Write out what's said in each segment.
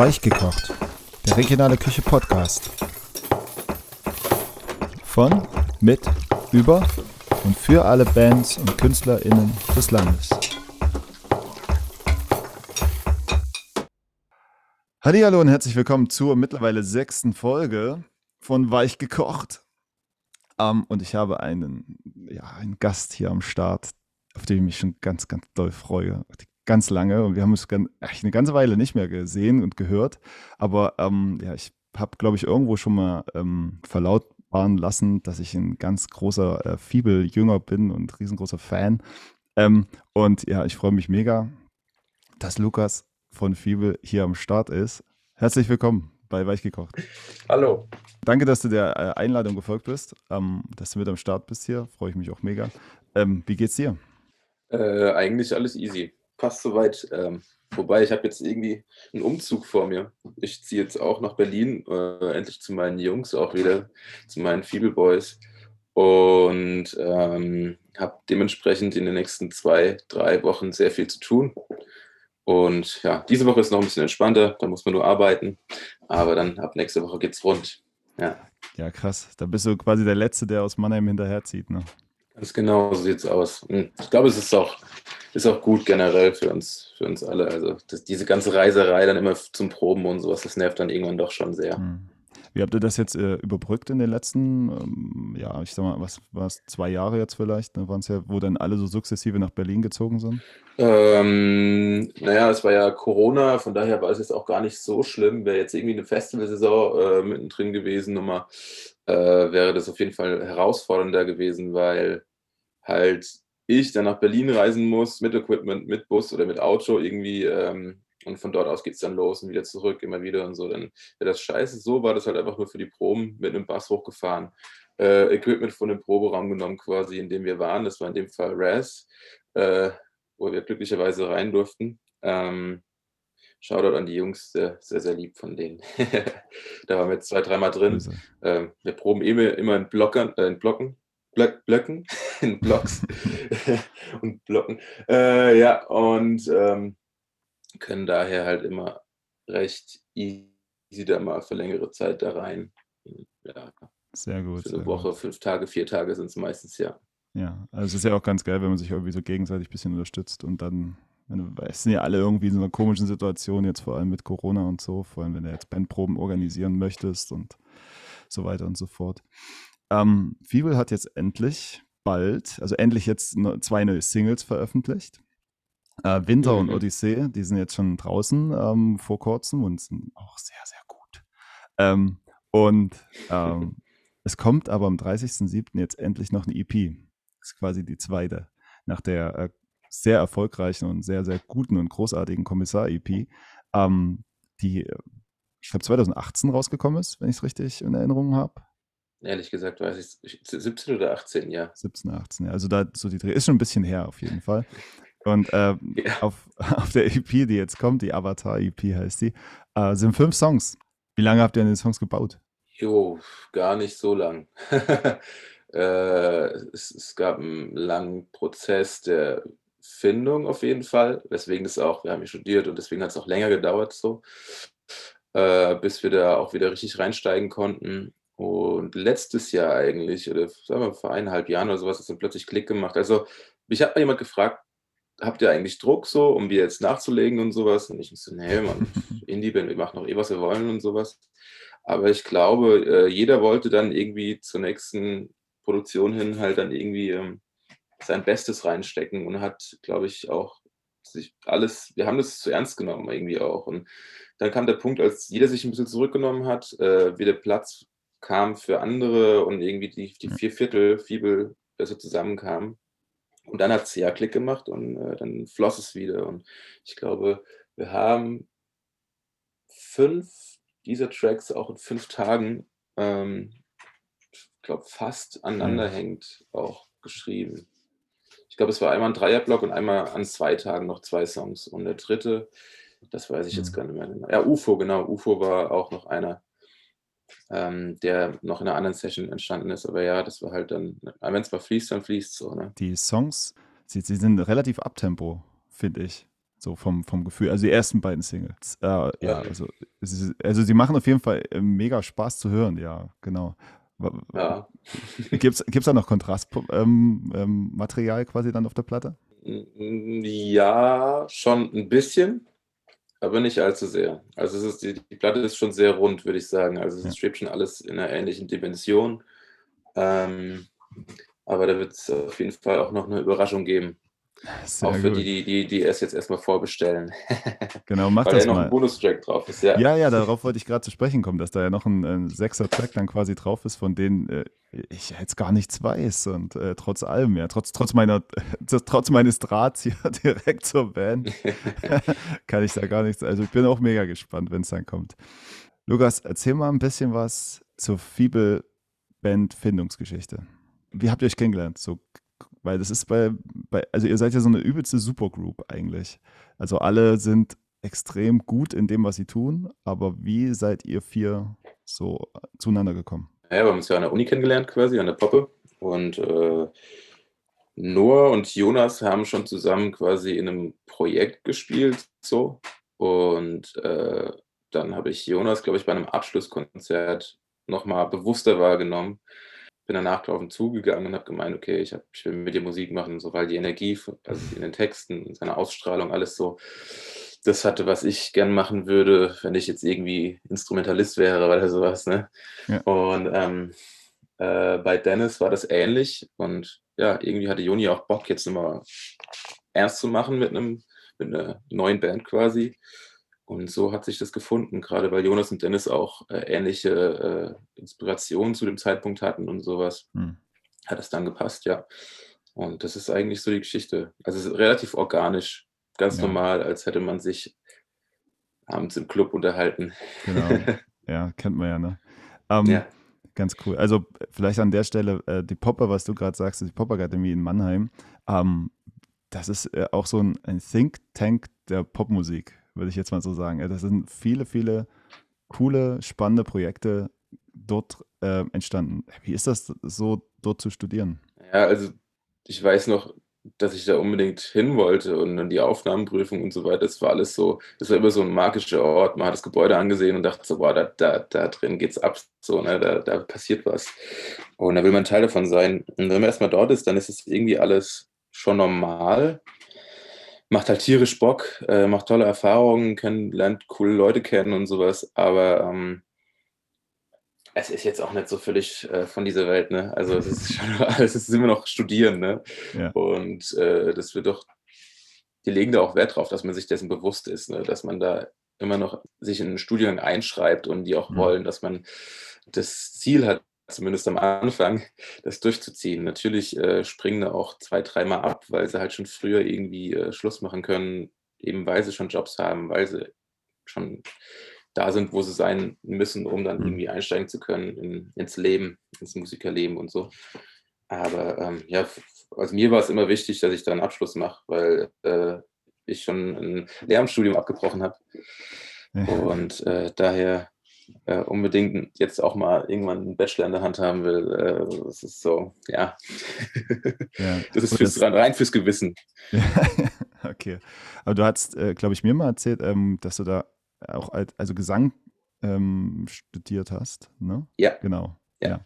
Weichgekocht, der regionale Küche Podcast. Von, mit, über und für alle Bands und KünstlerInnen des Landes. Hallo und herzlich willkommen zur mittlerweile sechsten Folge von Weichgekocht. Um, und ich habe einen, ja, einen Gast hier am Start, auf den ich mich schon ganz, ganz doll freue. Die ganz lange und wir haben uns echt eine ganze Weile nicht mehr gesehen und gehört. Aber ähm, ja, ich habe, glaube ich, irgendwo schon mal ähm, verlautbaren lassen, dass ich ein ganz großer äh, Fiebel-Jünger bin und riesengroßer Fan. Ähm, und ja, ich freue mich mega, dass Lukas von Fiebel hier am Start ist. Herzlich willkommen bei Weichgekocht. Hallo. Danke, dass du der äh, Einladung gefolgt bist, ähm, dass du mit am Start bist hier. Freue ich mich auch mega. Ähm, wie geht's dir? Äh, eigentlich alles easy passt soweit. Ähm, wobei ich habe jetzt irgendwie einen Umzug vor mir. Ich ziehe jetzt auch nach Berlin, äh, endlich zu meinen Jungs auch wieder, zu meinen Feeble Boys. Und ähm, habe dementsprechend in den nächsten zwei, drei Wochen sehr viel zu tun. Und ja, diese Woche ist noch ein bisschen entspannter, da muss man nur arbeiten. Aber dann ab nächste Woche geht's rund. Ja. Ja, krass. Da bist du quasi der Letzte, der aus Mannheim hinterherzieht, ne? Ganz genau so sieht es aus. Hm. Ich glaube, es ist auch, ist auch gut generell für uns, für uns alle. Also das, diese ganze Reiserei dann immer zum Proben und sowas, das nervt dann irgendwann doch schon sehr. Hm. Wie habt ihr das jetzt äh, überbrückt in den letzten, ähm, ja, ich sag mal, was war es, zwei Jahre jetzt vielleicht? Ne, Waren es ja, wo dann alle so sukzessive nach Berlin gezogen sind? Ähm, naja, es war ja Corona, von daher war es jetzt auch gar nicht so schlimm. Wäre jetzt irgendwie eine Festivalsaison äh, mittendrin gewesen, nochmal, äh, wäre das auf jeden Fall herausfordernder gewesen, weil halt ich dann nach Berlin reisen muss mit Equipment, mit Bus oder mit Auto irgendwie ähm, und von dort aus geht es dann los und wieder zurück, immer wieder und so. Dann wäre das scheiße. So war das halt einfach nur für die Proben mit einem Bass hochgefahren. Äh, Equipment von dem Proberaum genommen quasi, in dem wir waren. Das war in dem Fall Raz, äh, wo wir glücklicherweise rein durften. Ähm, Shoutout an die Jungs, sehr, sehr, sehr lieb von denen. da waren wir jetzt zwei, dreimal drin. Äh, wir proben immer, immer in, Blockern, äh, in Blocken, Blöck, Blöcken, in Blocks und Blocken. Äh, ja, und ähm, können daher halt immer recht easy da mal für längere Zeit da rein. Ja. Sehr gut. Für eine Woche, gut. fünf Tage, vier Tage sind es meistens, ja. Ja, also es ist ja auch ganz geil, wenn man sich irgendwie so gegenseitig ein bisschen unterstützt und dann, es sind ja alle irgendwie in so einer komischen Situation, jetzt vor allem mit Corona und so, vor allem wenn du jetzt Bandproben organisieren möchtest und so weiter und so fort. Ähm, Fibel hat jetzt endlich bald, also endlich jetzt zwei neue Singles veröffentlicht. Äh, Winter mhm. und Odyssee, die sind jetzt schon draußen ähm, vor kurzem und sind auch sehr, sehr gut. Ähm, und ähm, es kommt aber am 30.07. jetzt endlich noch eine EP. Das ist quasi die zweite. Nach der äh, sehr erfolgreichen und sehr, sehr guten und großartigen Kommissar-EP, ähm, die, ich glaube, 2018 rausgekommen ist, wenn ich es richtig in Erinnerung habe. Ehrlich gesagt weiß ich 17 oder 18, ja. 17, 18, ja. Also da so die Dreh ist schon ein bisschen her auf jeden Fall. Und äh, ja. auf, auf der EP, die jetzt kommt, die Avatar-EP heißt die, äh, sind fünf Songs. Wie lange habt ihr an den Songs gebaut? Jo, gar nicht so lang. äh, es, es, gab einen langen Prozess der Findung auf jeden Fall, weswegen es auch, wir haben ja studiert und deswegen hat es auch länger gedauert so, äh, bis wir da auch wieder richtig reinsteigen konnten. Und letztes Jahr eigentlich, oder sagen wir vor eineinhalb Jahren oder sowas, es dann plötzlich Klick gemacht. Also, mich hat mal jemand gefragt, habt ihr eigentlich Druck so, um die jetzt nachzulegen und sowas? Und ich so, nee, man, Indie-Band, wir machen doch eh, was wir wollen und sowas. Aber ich glaube, äh, jeder wollte dann irgendwie zur nächsten Produktion hin halt dann irgendwie ähm, sein Bestes reinstecken und hat, glaube ich, auch sich alles, wir haben das zu ernst genommen irgendwie auch. Und dann kam der Punkt, als jeder sich ein bisschen zurückgenommen hat, äh, wieder Platz kam für andere und irgendwie die, die vier Viertel Fibel besser zusammenkamen. Und dann hat es ja Klick gemacht und äh, dann floss es wieder. Und ich glaube, wir haben fünf dieser Tracks auch in fünf Tagen, ähm, ich glaube, fast aneinanderhängend auch geschrieben. Ich glaube, es war einmal ein Dreierblock und einmal an zwei Tagen noch zwei Songs. Und der dritte, das weiß ich jetzt gar nicht mehr genau. Ja, UFO, genau. UFO war auch noch einer ähm, der noch in einer anderen Session entstanden ist. Aber ja, das war halt dann, wenn es mal fließt, dann fließt es so. Ne? Die Songs, sie, sie sind relativ abtempo, finde ich. So vom, vom Gefühl. Also die ersten beiden Singles. Äh, ja, ja, also, also sie machen auf jeden Fall äh, mega Spaß zu hören, ja, genau. Ja. Gibt es da noch Kontrastmaterial ähm, ähm, quasi dann auf der Platte? Ja, schon ein bisschen, aber nicht allzu sehr. Also es ist, die, die Platte ist schon sehr rund, würde ich sagen. Also es ja. schwebt schon alles in einer ähnlichen Dimension. Ähm, aber da wird es auf jeden Fall auch noch eine Überraschung geben. Sehr auch für gut. die, die, die es jetzt erstmal vorbestellen. Genau, mach Weil das ja noch ein Bonustrack drauf ist, ja. Ja, ja, darauf wollte ich gerade zu sprechen kommen, dass da ja noch ein, ein sechser Track dann quasi drauf ist, von denen äh, ich jetzt gar nichts weiß. Und äh, trotz allem, ja, trotz, trotz, meiner, trotz meines Drahts hier direkt zur Band, kann ich da gar nichts. Also ich bin auch mega gespannt, wenn es dann kommt. Lukas, erzähl mal ein bisschen was zur Fiebel-Band-Findungsgeschichte. Wie habt ihr euch kennengelernt? So weil das ist bei, bei, also ihr seid ja so eine übelste Supergroup eigentlich. Also alle sind extrem gut in dem, was sie tun, aber wie seid ihr vier so zueinander gekommen? Ja, wir haben uns ja an der Uni kennengelernt quasi, an der Poppe. Und äh, Noah und Jonas haben schon zusammen quasi in einem Projekt gespielt, so. Und äh, dann habe ich Jonas, glaube ich, bei einem Abschlusskonzert nochmal bewusster wahrgenommen bin danach auf ihn zugegangen und habe gemeint, okay, ich, hab, ich will mit dir Musik machen, so, weil die Energie, also in den Texten, seine Ausstrahlung, alles so, das hatte, was ich gern machen würde, wenn ich jetzt irgendwie Instrumentalist wäre oder sowas. Ne? Ja. Und ähm, äh, bei Dennis war das ähnlich und ja, irgendwie hatte Joni auch Bock, jetzt immer ernst zu machen mit einem mit einer neuen Band quasi. Und so hat sich das gefunden, gerade weil Jonas und Dennis auch äh, ähnliche äh, Inspirationen zu dem Zeitpunkt hatten und sowas. Hm. Hat es dann gepasst, ja. Und das ist eigentlich so die Geschichte. Also relativ organisch, ganz ja. normal, als hätte man sich abends im Club unterhalten. Genau. Ja, kennt man ja, ne? Ähm, ja. Ganz cool. Also vielleicht an der Stelle, äh, die Popper, was du gerade sagst, die Popper Akademie in Mannheim, ähm, das ist äh, auch so ein, ein Think Tank der Popmusik würde ich jetzt mal so sagen. Das sind viele, viele coole, spannende Projekte dort äh, entstanden. Wie ist das so, dort zu studieren? Ja, also ich weiß noch, dass ich da unbedingt hin wollte und dann die Aufnahmenprüfung und so weiter. Das war alles so, das war immer so ein magischer Ort. Man hat das Gebäude angesehen und dachte so, boah, da, da, da drin geht's ab, so, ne, da, da passiert was. Und da will man Teil davon sein. Und wenn man erstmal dort ist, dann ist es irgendwie alles schon normal macht halt tierisch Bock, äh, macht tolle Erfahrungen, kennt, lernt coole Leute kennen und sowas, aber ähm, es ist jetzt auch nicht so völlig äh, von dieser Welt, ne? Also es ist schon, es ist immer noch Studieren, ne? Ja. Und äh, das wird doch, die legen da auch Wert drauf, dass man sich dessen bewusst ist, ne? dass man da immer noch sich in einen Studiengang einschreibt und die auch mhm. wollen, dass man das Ziel hat, zumindest am Anfang, das durchzuziehen. Natürlich äh, springen da auch zwei, dreimal ab, weil sie halt schon früher irgendwie äh, Schluss machen können, eben weil sie schon Jobs haben, weil sie schon da sind, wo sie sein müssen, um dann mhm. irgendwie einsteigen zu können in, ins Leben, ins Musikerleben und so. Aber ähm, ja, also mir war es immer wichtig, dass ich da einen Abschluss mache, weil äh, ich schon ein Lehramtsstudium abgebrochen habe. Und äh, daher äh, unbedingt jetzt auch mal irgendwann einen Bachelor in der Hand haben will. Äh, das ist so, ja. ja. Das ist fürs, das, rein fürs Gewissen. okay. Aber du hast, äh, glaube ich, mir mal erzählt, ähm, dass du da auch als, also Gesang ähm, studiert hast, ne? Ja. Genau. Ja. ja.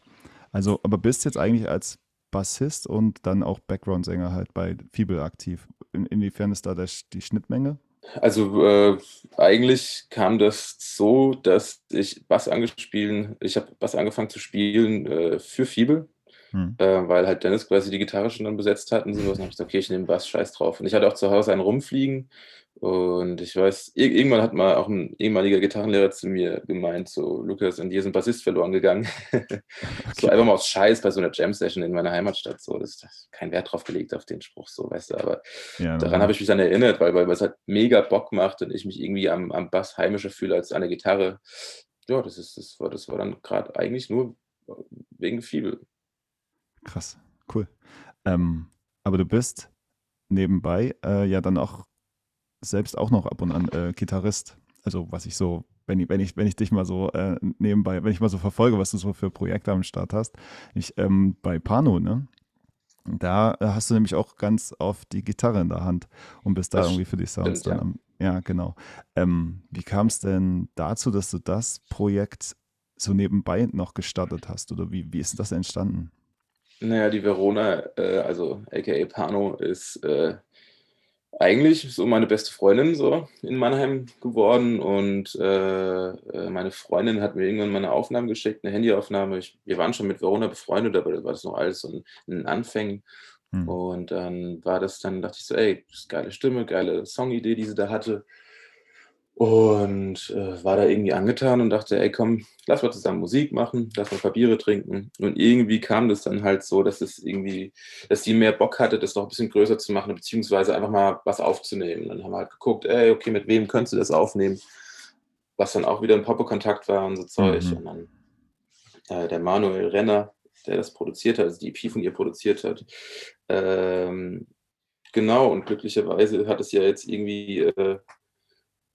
Also, aber bist jetzt eigentlich als Bassist und dann auch Background-Sänger halt bei Fibel aktiv. In, inwiefern ist da der, die Schnittmenge? Also äh, eigentlich kam das so, dass ich Bass angespielt, ich habe Bass angefangen zu spielen äh, für Fibel, hm. äh, weil halt Dennis quasi die Gitarre schon dann besetzt hat und sowas. Und dann habe ich gesagt, okay, ich nehme Bass, scheiß drauf. Und ich hatte auch zu Hause einen rumfliegen und ich weiß, irgendwann hat mal auch ein ehemaliger Gitarrenlehrer zu mir gemeint, so, Lukas, in dir ist ein Bassist verloren gegangen. okay. So einfach mal aus Scheiß bei so einer Jam-Session in meiner Heimatstadt. So, das ist kein Wert drauf gelegt auf den Spruch, so, weißt du. Aber ja, daran habe ich mich dann erinnert, weil, weil es halt mega Bock macht und ich mich irgendwie am, am Bass heimischer fühle als an der Gitarre. Ja, das ist, das war, das war dann gerade eigentlich nur wegen Fibel. Krass, cool. Ähm, aber du bist nebenbei äh, ja dann auch selbst auch noch ab und an äh, Gitarrist. Also was ich so, wenn ich, wenn ich, wenn ich dich mal so äh, nebenbei, wenn ich mal so verfolge, was du so für Projekte am Start hast. Ich, ähm, bei Pano, ne? Da hast du nämlich auch ganz oft die Gitarre in der Hand und bist da Das irgendwie für die Sounds stimmt, dann ja. am. Ja, genau. Ähm, wie kam es denn dazu, dass du das Projekt so nebenbei noch gestartet hast? Oder wie, wie ist das entstanden? Naja, die Verona, äh, also aka Pano, ist äh, eigentlich so meine beste Freundin so in Mannheim geworden und äh, äh, meine Freundin hat mir irgendwann mal eine Aufnahme geschickt, eine Handyaufnahme. Ich, wir waren schon mit Verona befreundet, aber da war das noch alles so in, in Anfängen. Hm. Und dann war das, dann dachte ich so, ey, das ist geile Stimme, geile Songidee, die sie da hatte. Und äh, war da irgendwie angetan und dachte, ey, komm, lass mal zusammen Musik machen, lass mal Papiere trinken. Und irgendwie kam das dann halt so, dass es irgendwie, dass die mehr Bock hatte, das noch ein bisschen größer zu machen, beziehungsweise einfach mal was aufzunehmen. Dann haben wir halt geguckt, ey, okay, mit wem könntest du das aufnehmen? Was dann auch wieder ein Popo-Kontakt war und so Zeug. Mhm. Und dann äh, der Manuel Renner, der das produziert hat, also die EP von ihr produziert hat. Ähm, genau, und glücklicherweise hat es ja jetzt irgendwie äh,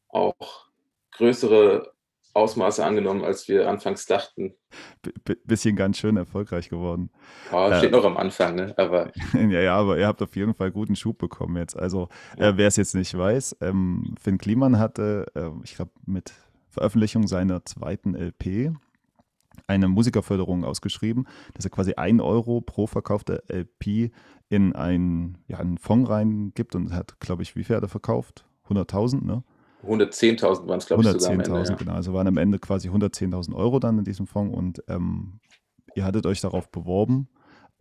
auch größere Ausmaße angenommen, als wir anfangs dachten. B bisschen ganz schön erfolgreich geworden. Oh, Äh, steht noch am Anfang, ne? aber Ja, ja, aber ihr habt auf jeden Fall guten Schub bekommen jetzt. Also, Ja. äh, wer es jetzt nicht weiß, ähm, Finn Kliman hatte, äh, ich glaube, mit Veröffentlichung seiner zweiten LP eine Musikerförderung ausgeschrieben, dass er quasi ein Euro pro verkaufte LP in ein, ja, einen Fonds reingibt und hat, glaube ich, wie viel hat er verkauft? 100.000, ne? 110.000 waren es, glaube ich, sogar am Ende. 110.000, Ja. genau. Also waren am Ende quasi 110.000 Euro dann in diesem Fonds und ähm, ihr hattet euch darauf beworben,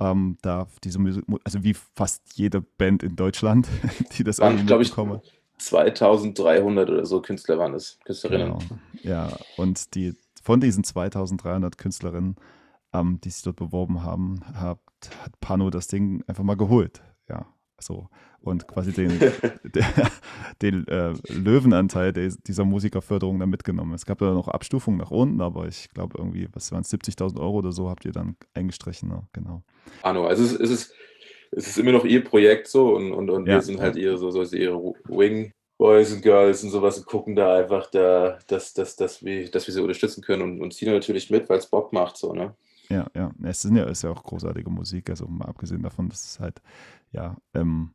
ähm, da diese Musik, also wie fast jede Band in Deutschland, die das Waren, glaube ich, mitbekommen. 2300 oder so Künstler waren es, Künstlerinnen. Genau. Ja, und die von diesen 2300 Künstlerinnen, ähm, die sich dort beworben haben, hat, hat Pano das Ding einfach mal geholt. Ja, so. Und quasi den, der, den äh, Löwenanteil dieser Musikerförderung dann mitgenommen. Es gab da noch Abstufungen nach unten, aber ich glaube irgendwie, was waren es, 70.000 Euro oder so habt ihr dann eingestrichen, ne? genau. Arno, also es ist, es ist, es ist immer noch ihr Projekt so und, und, und Ja, wir sind halt ihre, so, so ihre Wing Boys und Girls und sowas und gucken da einfach da, dass, dass, dass, wir, dass wir sie unterstützen können und, und ziehen natürlich mit, weil es Bock macht, so, ne? Ja, ja. Es ist ja, ist ja auch großartige Musik, also mal abgesehen davon, dass es halt, ja, ähm,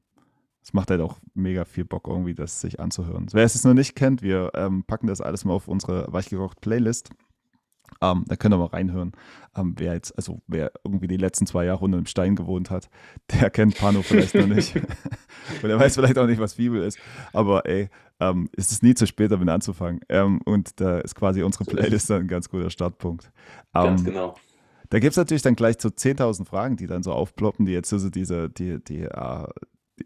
es macht halt auch mega viel Bock, irgendwie das sich anzuhören. Wer es jetzt noch nicht kennt, wir ähm, packen das alles mal auf unsere weichgekocht Playlist. Ähm, da könnt ihr mal reinhören. Ähm, wer jetzt, also wer irgendwie die letzten zwei Jahre unter dem Stein gewohnt hat, der kennt Pano vielleicht noch nicht. Und er weiß vielleicht auch nicht, was Fibel ist. Aber ey, ähm, es ist nie zu spät, damit anzufangen. Ähm, und da ist quasi unsere Playlist dann ein ganz guter Startpunkt. Ganz Ähm, genau. Da gibt es natürlich dann gleich so 10.000 Fragen, die dann so aufploppen, die jetzt so diese, die, die, äh,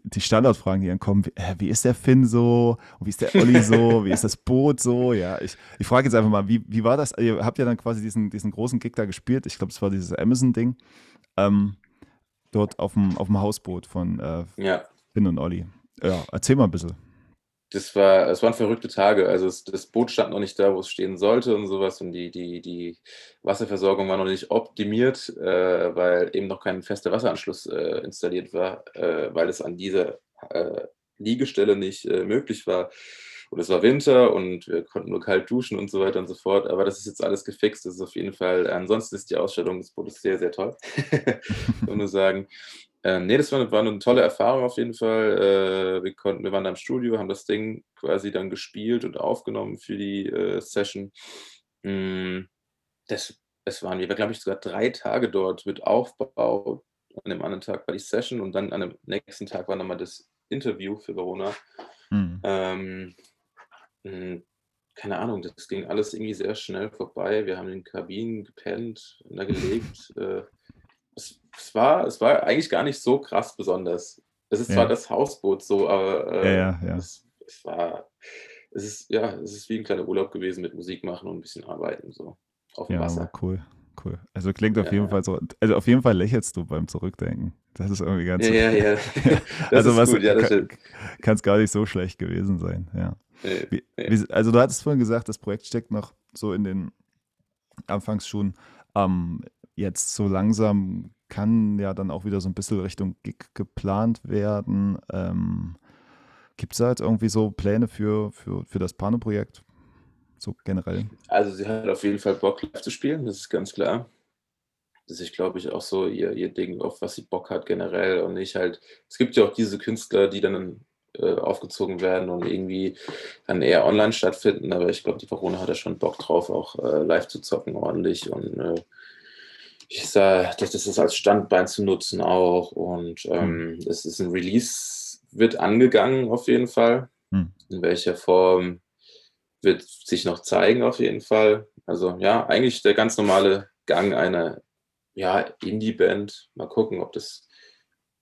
die Standardfragen, die dann kommen, wie, äh, wie ist der Finn so? Und wie ist der Olli so? Wie ist das Boot so? Ja, ich, ich frage jetzt einfach mal, wie, wie war das? Ihr habt ja dann quasi diesen, diesen großen Gig da gespielt. Ich glaube, es war dieses Amazon-Ding. Ähm, dort auf dem, auf dem Hausboot von äh, Ja. Finn und Olli. Ja, erzähl mal ein bisschen. Das war, es waren verrückte Tage. Also es, das Boot stand noch nicht da, wo es stehen sollte und sowas. Und die, die, die Wasserversorgung war noch nicht optimiert, äh, weil eben noch kein fester Wasseranschluss äh, installiert war, äh, weil es an dieser äh, Liegestelle nicht äh, möglich war. Und es war Winter und wir konnten nur kalt duschen und so weiter und so fort. Aber das ist jetzt alles gefixt. Das ist auf jeden Fall. Ansonsten ist die Ausstellung des Bootes sehr, sehr toll. Kann nur sagen. Ähm, nee, das war, war eine tolle Erfahrung auf jeden Fall. Äh, wir, konnten, wir waren da im Studio, haben das Ding quasi dann gespielt und aufgenommen für die äh, Session. Mm, das, es waren, wir glaube ich, sogar drei Tage dort mit Aufbau. An dem anderen Tag war die Session und dann an dem nächsten Tag war nochmal das Interview für Verona. Hm. Ähm, mh, keine Ahnung, das ging alles irgendwie sehr schnell vorbei. Wir haben in den Kabinen gepennt, da gelegt. äh, es, es, war, es war eigentlich gar nicht so krass besonders. Es ist Ja. zwar das Hausboot so, aber äh, Ja, ja. Es, es war, es ist, ja, es ist wie ein kleiner Urlaub gewesen mit Musik machen und ein bisschen arbeiten, so auf dem Ja, Wasser. cool, cool. Also klingt auf jeden. Fall so, also auf jeden Fall lächelst du beim Zurückdenken. Das ist irgendwie ganz Ja, ja, also was gut, kann es gar nicht so schlecht gewesen sein, ja. Nee, Wie, nee. wie, also du hattest vorhin gesagt, das Projekt steckt noch so in den Anfangsschuhen. Ähm, jetzt so langsam kann ja dann auch wieder so ein bisschen Richtung Gig geplant werden. Ähm, Gibt es da jetzt irgendwie so Pläne für, für, für das Pano-Projekt? So generell? Also sie hat auf jeden Fall Bock, live zu spielen, das ist ganz klar. sich, glaube ich, auch so ihr, ihr Ding, auf was sie Bock hat generell und nicht halt, es gibt ja auch diese Künstler, die dann äh, aufgezogen werden und irgendwie dann eher online stattfinden, aber ich glaube, die Corona hat ja schon Bock drauf, auch äh, live zu zocken ordentlich und äh, ich sage, das ist als Standbein zu nutzen auch und ähm, hm. es ist ein Release, wird angegangen auf jeden Fall. Hm. In welcher Form wird sich noch zeigen auf jeden Fall. Also ja, eigentlich der ganz normale Gang einer ja, Indie-Band. Mal gucken, ob das,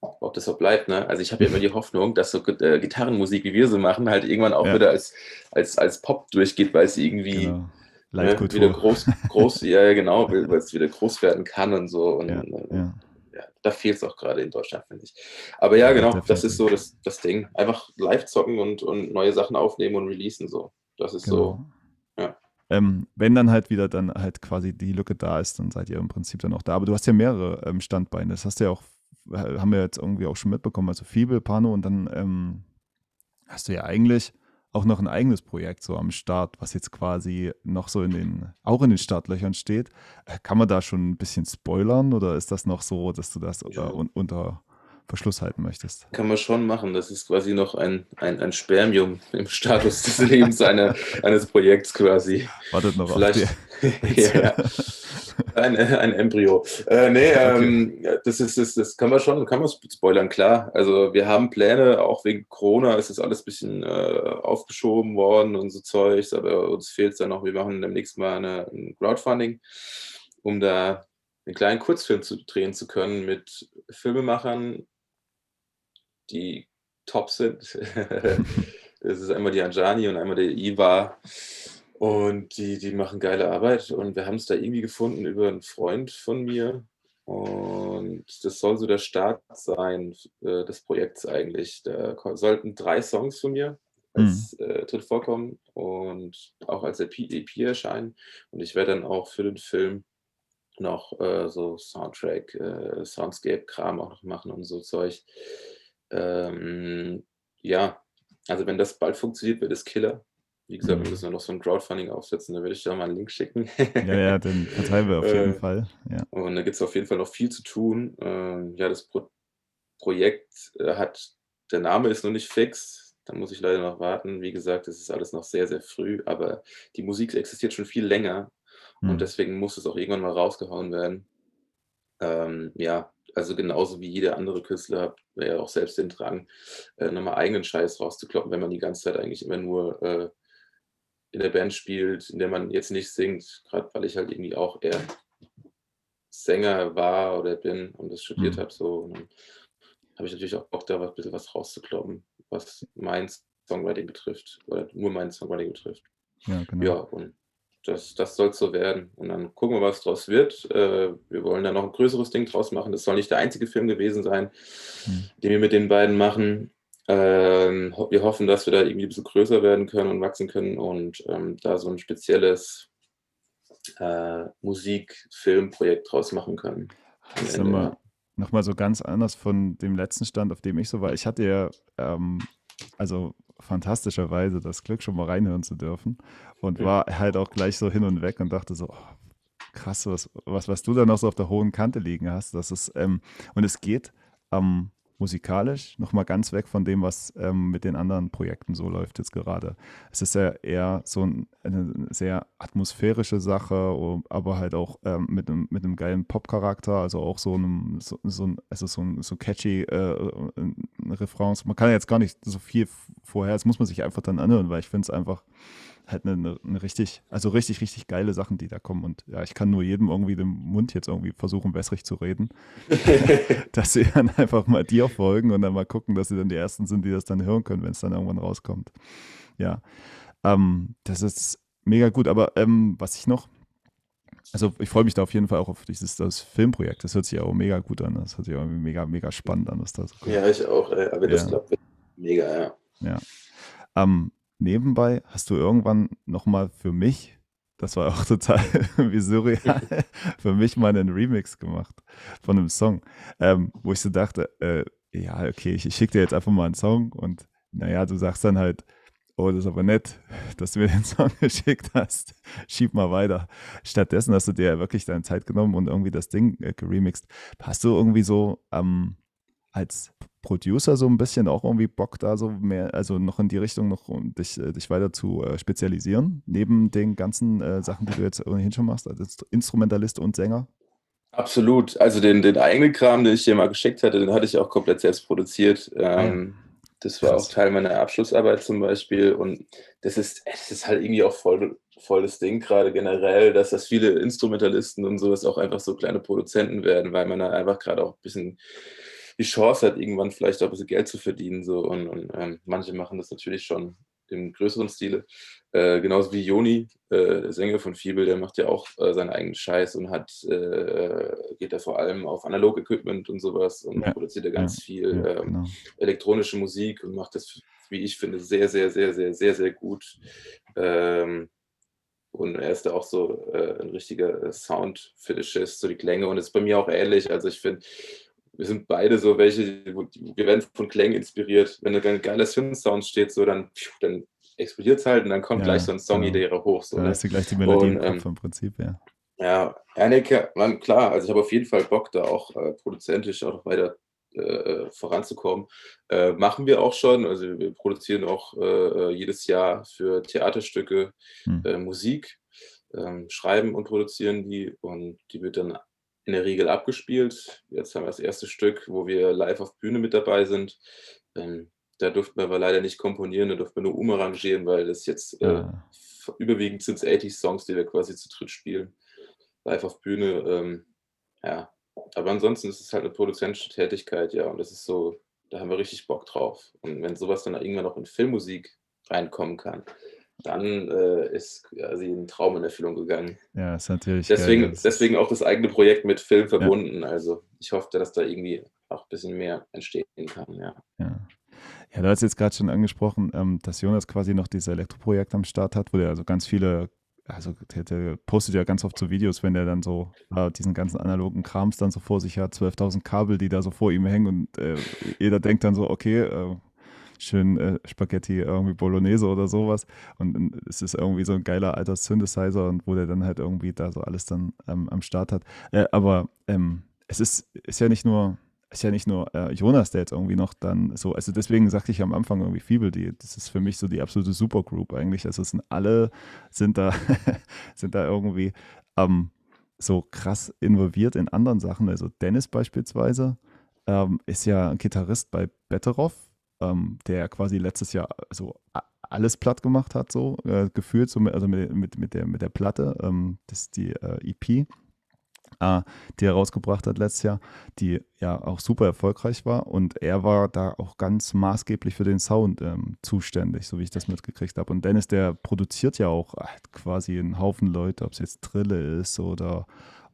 ob das so bleibt. Ne? Also ich habe ja immer die Hoffnung, dass so äh, Gitarrenmusik, wie wir sie machen, halt irgendwann auch ja. wieder als, als, als Pop durchgeht, weil es irgendwie genau. Ne, wieder groß, groß, ja genau, weil es wieder groß werden kann und so. Und, ja, äh, ja. ja da fehlt es auch gerade in Deutschland, finde ich. Aber ja, genau, das ist so das, das Ding. Einfach live zocken und, und neue Sachen aufnehmen und releasen so. Das ist genau. so ähm, wenn dann halt wieder dann halt quasi die Lücke da ist, dann seid ihr im Prinzip dann auch da. Aber du hast ja mehrere ähm, Standbeine. Das hast du ja auch, haben wir jetzt irgendwie auch schon mitbekommen. Also Fibel, Pano und dann ähm, hast du ja eigentlich auch noch ein eigenes Projekt so am Start, was jetzt quasi noch so in den, auch in den Startlöchern steht. Äh, kann man da schon ein bisschen spoilern oder ist das noch so, dass du das ja. un unter Verschluss halten möchtest. Kann man schon machen. Das ist quasi noch ein, ein, ein Spermium im Status des Lebens eine, eines Projekts quasi. Wartet noch Vielleicht, auf die. ja, ein, ein Embryo. Äh, nee, okay. ähm, das, ist, das, das kann man schon, kann man spoilern, klar. Also wir haben Pläne, auch wegen Corona ist das alles ein bisschen äh, aufgeschoben worden und so Zeugs, aber uns fehlt es dann noch, wir machen demnächst mal eine, ein Crowdfunding, um da einen kleinen Kurzfilm zu drehen zu können mit Filmemachern, die top sind. das ist einmal die Anjani und einmal der Iva. Und die, die machen geile Arbeit. Und wir haben es da irgendwie gefunden über einen Freund von mir. Und das soll so der Start sein äh, des Projekts eigentlich. Da sollten drei Songs von mir als mhm. äh, drin vorkommen und auch als EP, EP erscheinen. Und ich werde dann auch für den Film noch äh, so Soundtrack, äh, Soundscape-Kram auch noch machen und so Zeug. Ähm, ja, also wenn das bald funktioniert, wird es Killer. Wie gesagt, wir mhm. müssen noch so ein Crowdfunding aufsetzen, da würde ich dir mal einen Link schicken. ja, ja, den verteilen wir auf jeden äh, Fall. Ja. Und da gibt es auf jeden Fall noch viel zu tun. Ähm, ja, das Pro Projekt äh, hat, der Name ist noch nicht fix. Da muss ich leider noch warten. Wie gesagt, es ist alles noch sehr, sehr früh, aber die Musik existiert schon viel länger mhm. und deswegen muss es auch irgendwann mal rausgehauen werden. Ähm, ja, also genauso wie jeder andere Künstler hat er ja auch selbst den Drang, äh, nochmal eigenen Scheiß rauszukloppen, wenn man die ganze Zeit eigentlich immer nur äh, in der Band spielt, in der man jetzt nicht singt, gerade weil ich halt irgendwie auch eher Sänger war oder bin und das studiert mhm. habe. So, habe ich natürlich auch Bock, da ein bisschen was rauszukloppen, was mein Songwriting betrifft oder nur mein Songwriting betrifft. Ja, genau. Ja, und das, das soll so werden. Und dann gucken wir, was draus wird. Äh, wir wollen da noch ein größeres Ding draus machen. Das soll nicht der einzige Film gewesen sein, mhm. den wir mit den beiden machen. Ähm, wir hoffen, dass wir da irgendwie ein bisschen größer werden können und wachsen können und ähm, da so ein spezielles äh, Musik-Film-Projekt draus machen können. Das ist immer nochmal so ganz anders von dem letzten Stand, auf dem ich so war. Ich hatte ja, ähm, also fantastischerweise das Glück, schon mal reinhören zu dürfen. Und war halt auch gleich so hin und weg und dachte so, oh, krass, was, was, was du da noch so auf der hohen Kante liegen hast. Das ist, ähm, und es geht ähm, musikalisch nochmal ganz weg von dem, was ähm, mit den anderen Projekten so läuft jetzt gerade. Es ist ja eher so ein, eine sehr atmosphärische Sache, aber halt auch ähm, mit, einem, mit einem geilen Pop-Charakter, also auch so einem, so, so, also so, ein, so catchy äh, Refrains. Man kann jetzt gar nicht so viel vorher, das muss man sich einfach dann anhören, weil ich finde es einfach halt eine, eine, richtig, also richtig, richtig geile Sachen, die da kommen. Und ja, ich kann nur jedem irgendwie den Mund jetzt irgendwie versuchen, wässrig zu reden. dass sie dann einfach mal dir folgen und dann mal gucken, dass sie dann die Ersten sind, die das dann hören können, wenn es dann irgendwann rauskommt. Ja, ähm, das ist mega gut. Aber ähm, was ich noch, also ich freue mich da auf jeden Fall auch auf dieses das Filmprojekt. Das hört sich ja auch mega gut an. Das hört sich irgendwie mega, mega spannend an, was da so kommt. Ja, ich auch. Aber das ja. klappt mega, ja. Ja. Ähm, nebenbei hast du irgendwann nochmal für mich, das war auch total wie surreal, für mich mal einen Remix gemacht von einem Song, ähm, wo ich so dachte, äh, ja, okay, ich, ich schicke dir jetzt einfach mal einen Song und naja, du sagst dann halt, oh, das ist aber nett, dass du mir den Song geschickt hast. Schieb mal weiter. Stattdessen hast du dir ja wirklich deine Zeit genommen und irgendwie das Ding äh, geremixed. Hast du irgendwie so ähm, als Producer so ein bisschen auch irgendwie Bock da so mehr, also noch in die Richtung noch um dich, äh, dich weiter zu äh, spezialisieren, neben den ganzen äh, Sachen, die du jetzt ohnehin schon machst, als Instrumentalist und Sänger? Absolut. Also den, den eigenen Kram, den ich dir mal geschickt hatte, den hatte ich auch komplett selbst produziert. Ähm, das war auch Teil meiner Abschlussarbeit zum Beispiel. Und das ist, das ist halt irgendwie auch voll, voll das Ding gerade generell, dass das viele Instrumentalisten und sowas auch einfach so kleine Produzenten werden, weil man da einfach gerade auch ein bisschen die Chance hat, irgendwann vielleicht auch ein bisschen Geld zu verdienen. So. Und, und ähm, manche machen das natürlich schon im größeren Stile. Äh, genauso wie Joni, äh, der Sänger von Fiebel, der macht ja auch äh, seinen eigenen Scheiß und hat, äh, geht da vor allem auf Analog-Equipment und sowas und ja. produziert da ganz ja. viel ja, ähm, genau. elektronische Musik und macht das, wie ich finde, sehr, sehr, sehr, sehr, sehr, sehr gut. Ähm, und er ist da auch so äh, ein richtiger Sound-Fetischist, so die Klänge. Und es ist bei mir auch ähnlich. Also ich finde, wir sind beide so welche, wir werden von Klängen inspiriert. Wenn da ein geiler Synth-Sound steht, so dann, dann explodiert es halt und dann kommt ja, gleich so ein Song-Idee genau. hoch. So, da ne? hast du gleich die Melodie und, im Kopf ähm, im Prinzip, ja. Ja, Anneke, man, klar, also ich habe auf jeden Fall Bock, da auch äh, produzentisch auch noch weiter äh, voranzukommen. Äh, machen wir auch schon, also wir produzieren auch äh, jedes Jahr für Theaterstücke hm. Musik, ähm, schreiben und produzieren die und die wird dann in der Regel abgespielt. Jetzt haben wir das erste Stück, wo wir live auf Bühne mit dabei sind. Ähm, da durften wir aber leider nicht komponieren, da durften wir nur umarrangieren, weil das jetzt äh, ja. überwiegend sind es 80-Songs, die wir quasi zu dritt spielen. Live auf Bühne. Ähm, ja, aber ansonsten ist es halt eine produzentische Tätigkeit, ja, und das ist so, da haben wir richtig Bock drauf. Und wenn sowas dann irgendwann noch in Filmmusik reinkommen kann, dann äh, ist quasi ein Traum in Erfüllung gegangen. Ja, ist natürlich. Deswegen, geil, deswegen auch das eigene Projekt mit Film verbunden. Ja. Also ich hoffe, dass da irgendwie auch ein bisschen mehr entstehen kann. Ja, ja. ja du hast jetzt gerade schon angesprochen, ähm, dass Jonas quasi noch dieses Elektroprojekt am Start hat, wo der also ganz viele also der, der, postet ja ganz oft so Videos, wenn der dann so äh, diesen ganzen analogen Krams dann so vor sich hat, 12.000 Kabel, die da so vor ihm hängen und äh, jeder denkt dann so, okay, äh, schön äh, Spaghetti irgendwie Bolognese oder sowas. Und, und, es ist irgendwie so ein geiler alter Synthesizer und wo der dann halt irgendwie da so alles dann ähm, am Start hat. Äh, aber ähm, es ist, ist ja nicht nur, ist ja nicht nur äh, Jonas, der jetzt irgendwie noch dann so, also deswegen sagte ich am Anfang irgendwie Fibel, die, das ist für mich so die absolute Supergroup eigentlich. Also sind alle, sind da, sind da irgendwie ähm, so krass involviert in anderen Sachen. Also Dennis beispielsweise ähm, ist ja ein Gitarrist bei Betteroff ähm, der quasi letztes Jahr so alles platt gemacht hat, so äh, gefühlt, so mit, also mit, mit, mit, der, mit der Platte, ähm, das ist die äh, EP, äh, die er rausgebracht hat letztes Jahr, die ja auch super erfolgreich war und er war da auch ganz maßgeblich für den Sound ähm, zuständig, so wie ich das mitgekriegt habe. Und Dennis, der produziert ja auch äh, quasi einen Haufen Leute, ob es jetzt Trille ist oder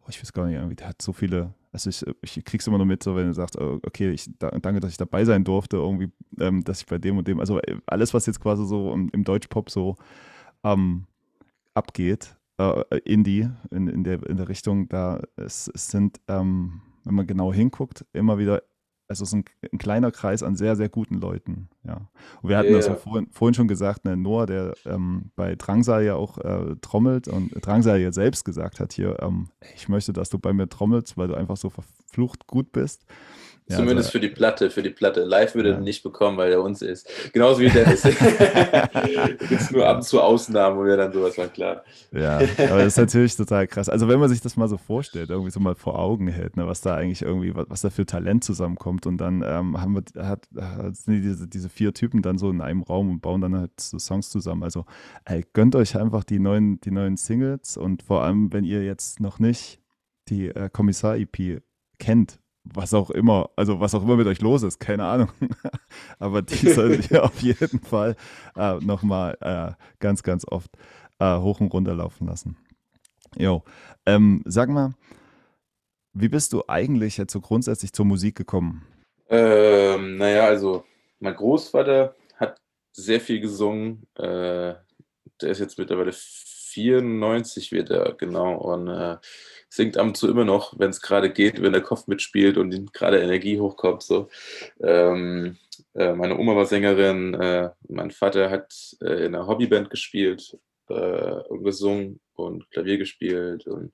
oh, ich weiß gar nicht, irgendwie, der hat so viele also ich, ich krieg's immer nur mit, so wenn du sagst, oh, okay, ich danke, dass ich dabei sein durfte, irgendwie, ähm, dass ich bei dem und dem, also äh, alles, was jetzt quasi so im, Deutschpop so ähm, abgeht, äh, Indie in, in, der, in der Richtung, da es, es sind, ähm, wenn man genau hinguckt, immer wieder also es ist ein, ein, kleiner Kreis an sehr, sehr guten Leuten. Ja. Und wir hatten yeah. das ja vorhin, vorhin, schon gesagt, ne, Noah, der ähm, bei Drangsal ja auch äh, trommelt und Drangsal ja selbst gesagt hat hier, ähm, ich möchte, dass du bei mir trommelst, weil du einfach so verflucht gut bist. Ja, Zumindest also, für die Platte, für die Platte. Live würde ja. er nicht bekommen, weil er uns ist. Genauso wie Dennis. Gibt es nur ab und zu Ausnahmen, wo wir dann sowas waren, klar. Ja, aber das ist natürlich total krass. Also wenn man sich das mal so vorstellt, irgendwie so mal vor Augen hält, ne, was da eigentlich irgendwie, was, was da für Talent zusammenkommt und dann ähm, haben wir, hat, hat diese, diese vier Typen dann so in einem Raum und bauen dann halt so Songs zusammen. Also ey, gönnt euch einfach die neuen, die neuen Singles und vor allem, wenn ihr jetzt noch nicht die äh, Kommissar-EP kennt, was auch immer, also was auch immer mit euch los ist, keine Ahnung. Aber die solltet ihr auf jeden Fall äh, nochmal äh, ganz, ganz oft äh, hoch und runter laufen lassen. Jo, ähm, sag mal, wie bist du eigentlich jetzt so grundsätzlich zur Musik gekommen? Ähm, naja, also mein Großvater hat sehr viel gesungen. Äh, der ist jetzt mittlerweile 94 wieder, genau. Und äh, singt ab und zu immer noch, wenn es gerade geht, wenn der Kopf mitspielt und gerade Energie hochkommt. So. Ähm, Äh, meine Oma war Sängerin, äh, mein Vater hat äh, in einer Hobbyband gespielt äh, und gesungen und Klavier gespielt und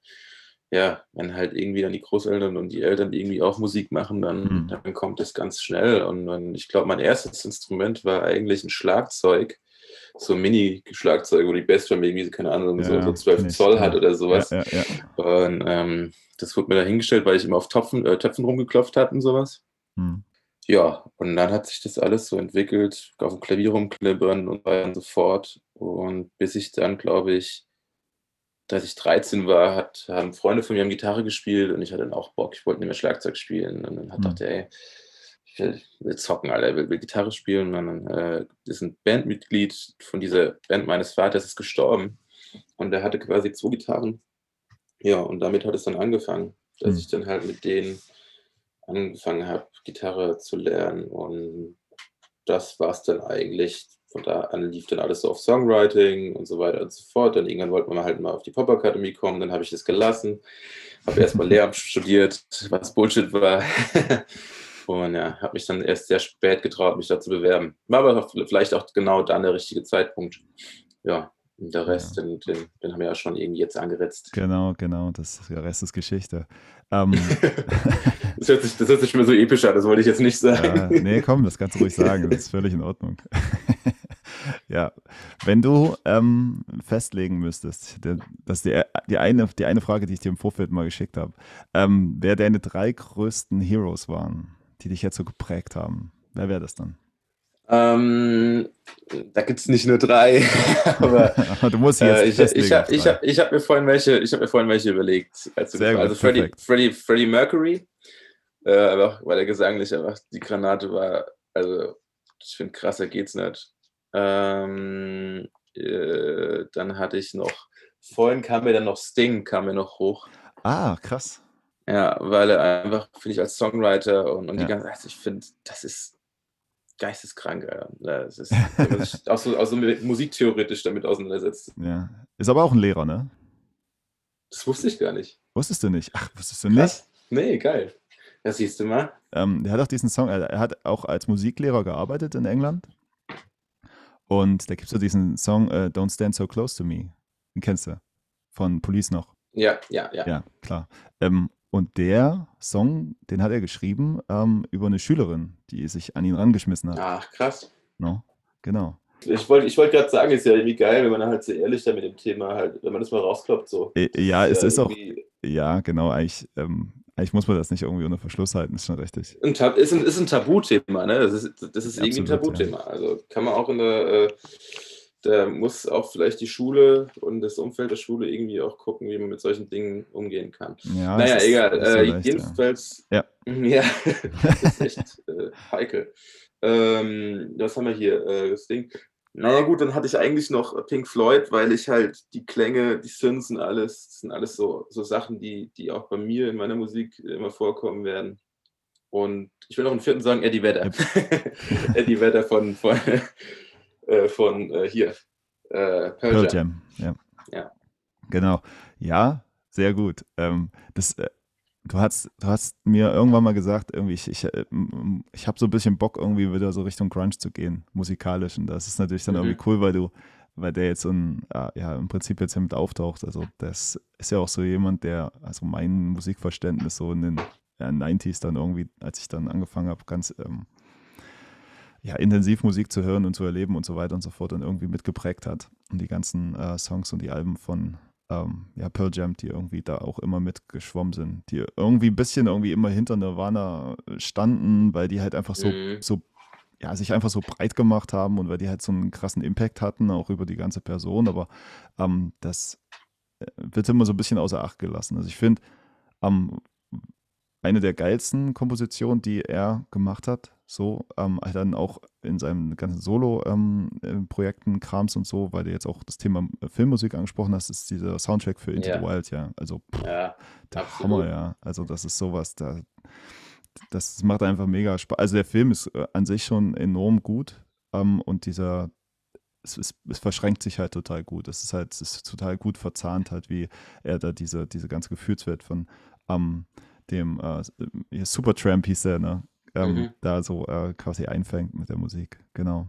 ja, wenn halt irgendwie dann die Großeltern und die Eltern irgendwie auch Musik machen, dann, mhm. dann kommt es ganz schnell. Und, und ich glaube, mein erstes Instrument war eigentlich ein Schlagzeug, so ein Mini-Schlagzeug, wo die Bassdrum irgendwie, keine Ahnung, so, so 12 Zoll ja. hat oder sowas. Ja, und ähm, das wurde mir da hingestellt, weil ich immer auf Topfen, äh, Töpfen rumgeklopft habe und sowas. Mhm. Ja, und dann hat sich das alles so entwickelt, auf dem Klavier rumklippern und weiter und so fort. Und bis ich dann, glaube ich, als ich 13 war, hat, haben Freunde von mir haben Gitarre gespielt und ich hatte dann auch Bock, ich wollte nicht mehr Schlagzeug spielen. Und dann hat mhm. dachte, ey, ich will, zocken, Alter, will, will Gitarre spielen. Und dann äh, ist ein Bandmitglied von dieser Band meines Vaters ist gestorben. Und der hatte quasi zwei Gitarren. Ja, und damit hat es dann angefangen, dass mhm. ich dann halt mit denen angefangen habe, Gitarre zu lernen. Und das war es dann eigentlich von da an lief dann alles so auf Songwriting und so weiter und so fort. Dann irgendwann wollte man halt mal auf die Pop-Akademie kommen, dann habe ich das gelassen, habe erstmal Lehramt studiert, was Bullshit war. und ja, habe mich dann erst sehr spät getraut, mich da zu bewerben. War aber vielleicht auch genau dann der richtige Zeitpunkt. Ja, und der Rest, ja. den, den, den, haben wir ja schon irgendwie jetzt angeritzt. Genau, genau. Das, der Rest ist Geschichte. Ähm. das, hört sich, das hört sich schon so episch an, das wollte ich jetzt nicht sagen. Ja, nee, komm, das kannst du ruhig sagen. Das ist völlig in Ordnung. ja, wenn du ähm, festlegen müsstest, das ist die, die, eine, die eine Frage, die ich dir im Vorfeld mal geschickt habe, ähm, wer deine drei größten Heroes waren, die dich jetzt so geprägt haben, wer wäre das dann? Ähm, da gibt es nicht nur drei, aber du musst jetzt äh, ich, ich, ich habe ich hab mir vorhin welche, ich habe mir vorhin welche überlegt. Also, Sehr gut, also Freddie, Freddie, Freddie Mercury, äh, einfach, weil er gesanglich einfach die Granate war. Also ich finde krasser geht's nicht. Ähm, äh, dann hatte ich noch, vorhin kam mir dann noch Sting, kam mir noch hoch. Ah, krass. Ja, weil er einfach, finde ich, als Songwriter und, und ja. die ganze, also ich finde, das ist geisteskrank. Das ist, wenn man sich auch so, auch so musiktheoretisch damit auseinandersetzt. Ja. Ist aber auch ein Lehrer, ne? Das wusste ich gar nicht. Wusstest du nicht? Ach, wusstest du Krass. nicht? Nee, geil. Das siehst du mal. Ähm, er hat auch diesen Song, er hat auch als Musiklehrer gearbeitet in England. Und da gibt es so diesen Song uh, Don't Stand So Close to Me. Den kennst du? Von Police noch. Ja, ja, ja. Ja, klar. Ähm, und der Song, den hat er geschrieben ähm, über eine Schülerin, die sich an ihn rangeschmissen hat. Ach, krass. No? Genau. Ich wollte ich wollt gerade sagen, ist ja irgendwie geil, wenn man halt so ehrlich da mit dem Thema halt, wenn man das mal rauskloppt, so. Äh, ja, es ist, auch, ja, genau, eigentlich, ähm, eigentlich muss man das nicht irgendwie unter Verschluss halten, ist schon richtig. Ein ist, ein, ist ein Tabuthema, ne? Das ist, das ist Absolut, irgendwie ein Tabuthema. Ja. Also kann man auch in der, äh, da muss auch vielleicht die Schule und das Umfeld der Schule irgendwie auch gucken, wie man mit solchen Dingen umgehen kann. Ja, naja, ist, egal. Äh, leicht, jedenfalls, ja, ja. das ist echt äh, heikel. Ähm, was haben wir hier? Äh, das Ding. Naja, gut, dann hatte ich eigentlich noch Pink Floyd, weil ich halt die Klänge, die Synths und alles, das sind alles so, so Sachen, die, die auch bei mir in meiner Musik immer vorkommen werden. Und ich will noch einen vierten sagen, Eddie Vedder. Eddie Vedder von, von äh, von äh, hier, äh, Pearl, Pearl Jam. Jam. Ja. ja. Genau. Ja, sehr gut. Ähm, das, äh, du, hast, du hast mir irgendwann mal gesagt, irgendwie, ich, ich, äh, ich habe so ein bisschen Bock, irgendwie wieder so Richtung Grunge zu gehen, musikalisch. Und das ist natürlich dann mhm. irgendwie cool, weil du, weil der jetzt so ein, ja, im Prinzip jetzt mit auftaucht. Also, das ist ja auch so jemand, der, also mein Musikverständnis so in den ja, 90s dann irgendwie, als ich dann angefangen habe, ganz ähm, ja, intensiv Musik zu hören und zu erleben und so weiter und so fort und irgendwie mitgeprägt hat. Und die ganzen äh, Songs und die Alben von ähm, ja, Pearl Jam, die irgendwie da auch immer mitgeschwommen sind, die irgendwie ein bisschen irgendwie immer hinter Nirvana standen, weil die halt einfach so, mhm. so ja, sich einfach so breit gemacht haben und weil die halt so einen krassen Impact hatten, auch über die ganze Person. Aber ähm, das äh, wird immer so ein bisschen außer Acht gelassen. Also ich finde, ähm, eine der geilsten Kompositionen, die er gemacht hat, so, ähm, dann auch in seinen ganzen Solo-Projekten, ähm, Krams und so, weil du jetzt auch das Thema äh, Filmmusik angesprochen hast, ist dieser Soundtrack für Into ja. the Wild, ja. Also, pff, ja, der absolut. Hammer, ja. Also, das ist sowas, da, das macht einfach mega Spaß. Also, der Film ist äh, an sich schon enorm gut ähm, und dieser, es, es, es, verschränkt sich halt total gut. Es ist halt, es ist total gut verzahnt, halt, wie er da diese, diese ganze Gefühlswelt von ähm, dem äh, Supertramp hieß der, ne? ähm, Mhm. da so äh, quasi einfängt mit der Musik. Genau.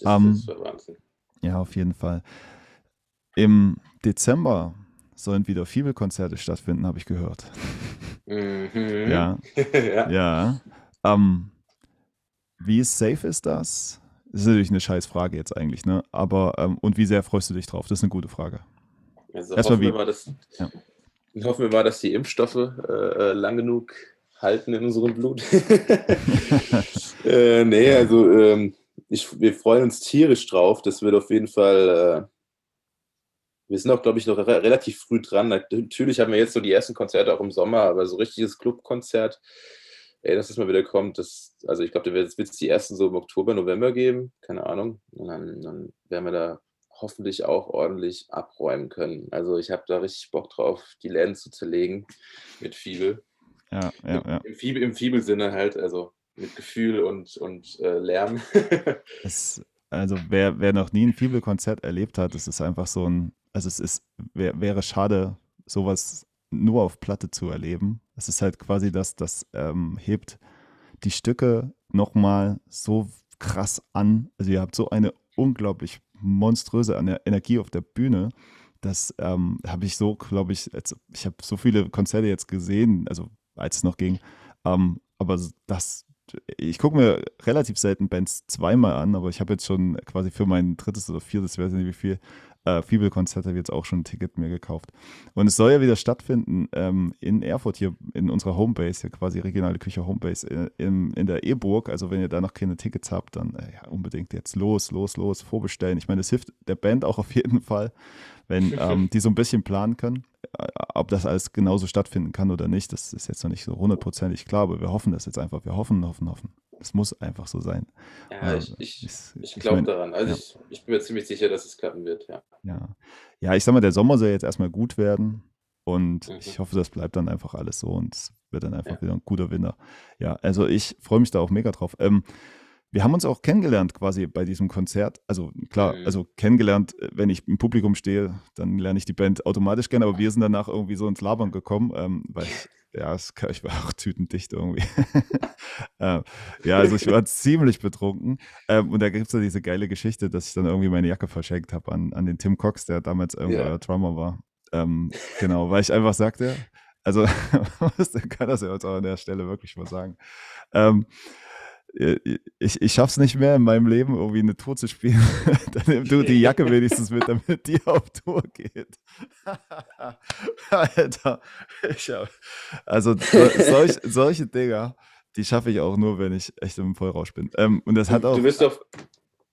Das Ähm, das war Wahnsinn. ja, auf jeden Fall. Im Dezember sollen wieder Fibel-Konzerte stattfinden, habe ich gehört. Mhm. Ja, Ja. ja. Ähm, wie safe ist das? Das ist natürlich eine scheiß Frage jetzt eigentlich, ne? Aber, ähm, und wie sehr freust du dich drauf? Das ist eine gute Frage. Also Erstmal wir wie, mal, dass ja. Hoffen wir mal, dass die Impfstoffe, äh, äh, lang genug halten in unserem Blut. Äh, ne, Ja. also, ähm, ich wir freuen uns tierisch drauf. Das wird auf jeden Fall, äh wir sind auch, glaube ich, noch re relativ früh dran. Nat natürlich haben wir jetzt so die ersten Konzerte auch im Sommer, aber so richtiges Clubkonzert, ey, dass das mal wieder kommt, das also, ich glaube, da wird's wird's die ersten so im Oktober, November geben, keine Ahnung. Und dann dann werden wir da hoffentlich auch ordentlich abräumen können. Also, ich habe da richtig Bock drauf, die Läden zu zerlegen mit Fibel. Ja, ja, Im ja. im Fibel im Fibel-Sinne halt, also, mit Gefühl und und, äh, Lärm. Es also, wer wer noch nie 'n Fibel-Konzert erlebt hat, das ist einfach so 'n also, es ist wär wäre schade, so was nur auf Platte zu erleben. Es ist halt quasi das das, ähm, hebt die Stücke noch mal so krass an. Also, ihr habt so eine unglaublich monströse Ener Energie auf der Bühne. Das, ähm, habe ich so, glaube ich jetzt ich habe so viele Konzerte jetzt gesehen, also, als es noch ging, ähm, aber das ich gucke mir relativ selten Bands zweimal an, aber ich habe jetzt schon quasi für mein 3. oder 4., ich weiß nicht wie viel, äh, Fibel-Konzert habe ich jetzt auch schon 'n Ticket mir gekauft. Und es soll ja wieder stattfinden, ähm, in Erfurt hier in unserer Homebase, hier quasi regionale Küche Homebase, äh, im in der E-Burg. Also, wenn ihr da noch keine Tickets habt, dann, äh, ja, unbedingt jetzt los, los, los, vorbestellen. Ich meine, das hilft der Band auch auf jeden Fall, wenn, ähm, die so 'n bisschen planen können. Äh, ob das alles genauso stattfinden kann oder nicht, das ist jetzt noch nicht so hundertprozentig klar, aber wir hoffen das jetzt einfach. Wir hoffen, hoffen, hoffen. Es muss einfach so sein. Ja, Weil ich ich ich ich glaube meine daran. Also, ja. ich ich bin mir ziemlich sicher, dass es klappen wird, ja. Ja. Ja, ich sage mal, der Sommer soll jetzt erst mal gut werden und Mhm. ich hoffe, das bleibt dann einfach alles so und es wird dann einfach Ja. wieder 'n guter Winter. Ja, also, ich freue mich da auch mega drauf. Ähm, wir haben uns auch kennengelernt quasi bei diesem Konzert. Also, klar, Mhm. also, kennengelernt, äh, wenn ich im Publikum stehe, dann lerne ich die Band automatisch kennen, aber wir sind danach irgendwie so ins Labern gekommen, ähm, weil ich ja, es ich war auch tütendicht irgendwie. Ähm, ja, also, ich war ziemlich betrunken, ähm, und da gibt's ja diese geile Geschichte, dass ich dann irgendwie meine Jacke verschenkt habe an an den Tim Cox, der damals irgendwie Ja. Drummer war. Ähm, genau, weil ich einfach sagte also, der kann das ja jetzt auch an der Stelle wirklich mal sagen. Ähm, äh, ich ich schaffe es nicht mehr in meinem Leben, irgendwie 'ne Tour zu spielen. Dann nimm du die Jacke wenigstens mit, damit die auf Tour geht. Alter, ich habe also, so solch solche Dinger, die schaffe ich auch nur, wenn ich echt im Vollrausch bin. Ähm, und das Du hat auch du bist doch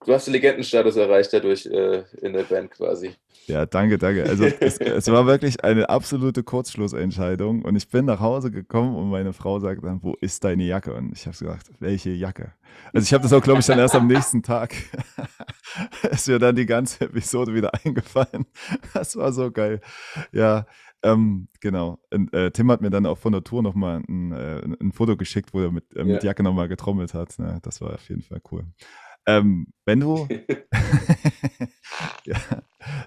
du hast den Legendenstatus erreicht dadurch, äh, in der Band quasi. Ja, danke, danke. Also, es es war wirklich eine absolute Kurzschlussentscheidung und ich bin nach Hause gekommen und meine Frau sagt dann: „Wo ist deine Jacke?“ Und ich habe gedacht: „Welche Jacke?“ Also, ich habe das auch, glaube ich, dann erst am nächsten Tag ist mir dann die ganze Episode wieder eingefallen. Das war so geil. Ja, ähm, genau. Und, äh, Tim hat mir dann auch von der Tour noch mal 'n äh, 'n Foto geschickt, wo er mit äh, mit Ja. Jacke noch mal getrommelt hat, ne? Das war auf jeden Fall cool. Ähm, wenn du ja,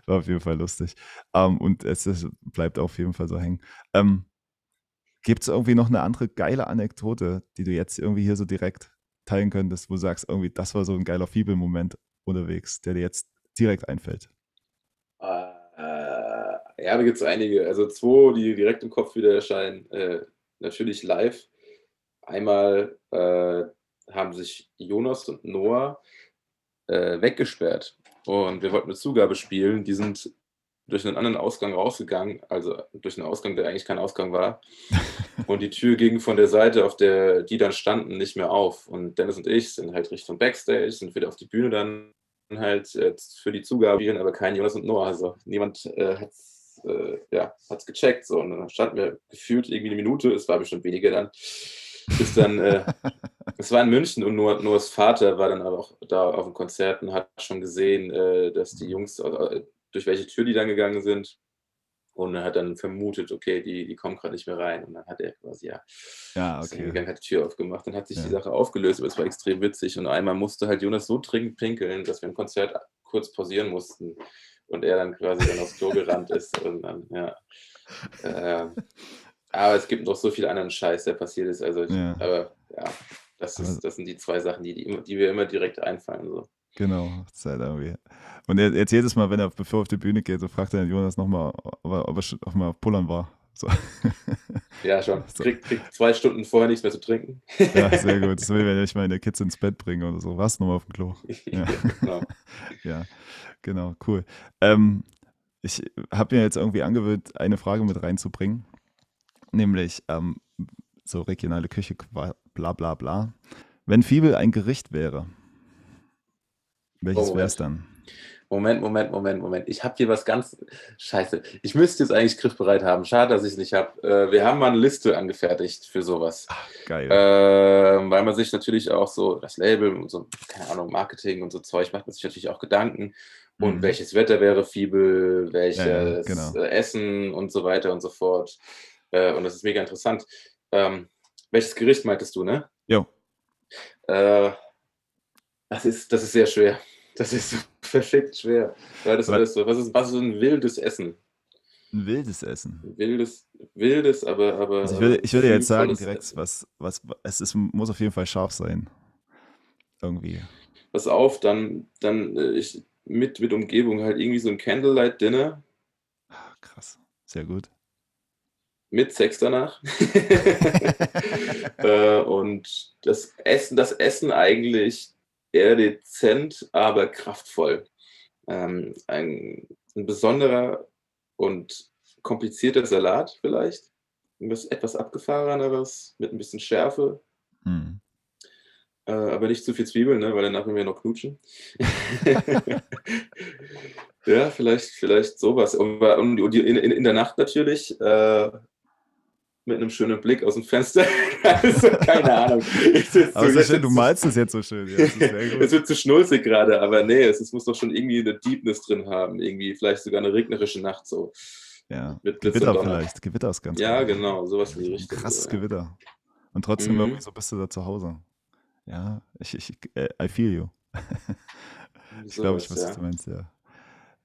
war auf jeden Fall lustig. Ähm, und es es bleibt auf jeden Fall so hängen. Ähm, gibt's irgendwie noch 'ne andere geile Anekdote, die du jetzt irgendwie hier so direkt teilen könntest, wo du sagst, irgendwie, das war so 'n geiler Fibel-Moment unterwegs, der dir jetzt direkt einfällt? Äh, ja, da gibt's einige. Also, 2, die direkt im Kopf wieder erscheinen. Äh, natürlich live. Einmal, äh, haben sich Jonas und Noah, äh, weggesperrt und wir wollten 'ne Zugabe spielen. Die sind durch 'nen anderen Ausgang rausgegangen, also, durch 'n Ausgang, der eigentlich kein Ausgang war. Und die Tür ging von der Seite, auf der die dann standen, nicht mehr auf. Und Dennis und ich sind halt Richtung Backstage, sind wieder auf die Bühne dann halt, äh, für die Zugabe spielen, aber kein Jonas und Noah. Also, niemand, äh, hat's, äh, ja, hat's gecheckt so. Und dann standen wir gefühlt irgendwie 'ne Minute, es war bestimmt weniger dann, bis dann, äh es war in München und Noah Noahs Vater war dann aber auch da auf'm Konzert und hat schon gesehen, äh, dass die Jungs äh, durch welche Tür die dann gegangen sind. Und er hat dann vermutet, okay, die die kommen grad nicht mehr rein. Und dann hat er quasi, ja Ja, ist okay. gegangen, hat die Tür aufgemacht. Dann hat sich die Ja. Sache aufgelöst, aber es war extrem witzig. Und einmal musste halt Jonas so dringend pinkeln, dass wir 'n Konzert kurz pausieren mussten und er dann quasi dann aufs Klo gerannt ist und dann ja. Ähm, aber es gibt noch so viel anderen Scheiß, der passiert ist. Also, ich Ja. aber ja, Das, ist, das sind die zwei Sachen, die, die, die mir immer direkt einfallen. So. Genau, das ist halt irgendwie. Und er, jetzt jedes Mal, wenn er bevor er auf die Bühne geht, so fragt er Jonas nochmal, ob er, ob er schon- er auf Pullern war. So. Ja, schon. So. Krieg, krieg zwei Stunden vorher nichts mehr zu trinken. Ja, sehr gut. Das will, wenn ich meine Kids ins Bett bringe oder so. Was nochmal auf dem Klo? Ja. genau. Ja, genau, cool. Ähm, ich habe mir jetzt irgendwie angewöhnt, eine Frage mit reinzubringen, nämlich ähm, so regionale Küche, bla bla bla. Wenn Fibel ein Gericht wäre, welches Oh, wäre es dann? Moment, Moment, Moment, Moment. Ich habe hier was ganz scheiße. Ich müsste jetzt eigentlich griffbereit haben. Schade, dass ich es nicht habe. Äh, wir haben mal eine Liste angefertigt für sowas. Geil. Ähm, weil man sich natürlich auch so das Label und so, keine Ahnung, Marketing und so Zeug macht man sich natürlich auch Gedanken. Und Mhm. welches Wetter wäre Fibel, welches Ja, ja, genau. äh, Essen und so weiter und so fort. Äh, und das ist mega interessant. Ähm, welches Gericht meintest du, ne? Jo. Äh, das, ist, das ist sehr schwer. Das ist verschickt schwer. Weil das alles so, was, ist, was ist so ein wildes Essen? Ein wildes Essen. Wildes, wildes, aber. aber Also ich würde, ich würde jetzt sagen, direkt, Essen. was, was, es ist, muss auf jeden Fall scharf sein. Irgendwie. Pass auf, dann, dann äh, ich, mit, mit Umgebung halt irgendwie so ein Candlelight-Dinner Ah, Krass. Sehr gut. Mit Sex danach. äh, und das Essen, das Essen eigentlich eher dezent, aber kraftvoll. Ähm, ein, ein besonderer und komplizierter Salat vielleicht. Etwas, abgefahreneres, mit ein bisschen Schärfe, Hm. äh, aber nicht zu viel Zwiebeln, ne, weil danach werden wir noch knutschen. ja, vielleicht, vielleicht sowas. Und, und, und in, in, in der Nacht natürlich äh, mit einem schönen Blick aus dem Fenster. also, keine Ahnung. Aber so- schön, du malst es jetzt so schön. Ja, es wird zu schnulzig gerade, aber nee, es, es muss doch schon irgendwie eine Deepness drin haben. Irgendwie vielleicht sogar eine regnerische Nacht so. Ja. Mit Blitz Gewitter vielleicht. Gewitter ist ganz Ja, gut. genau, sowas in die Richtung. krasses so, ja. Gewitter. Und trotzdem Mhm. irgendwie so bist du da zu Hause. Ja, ich, ich, äh, I feel you. Ich glaube, ich weiß, was du meinst, ja.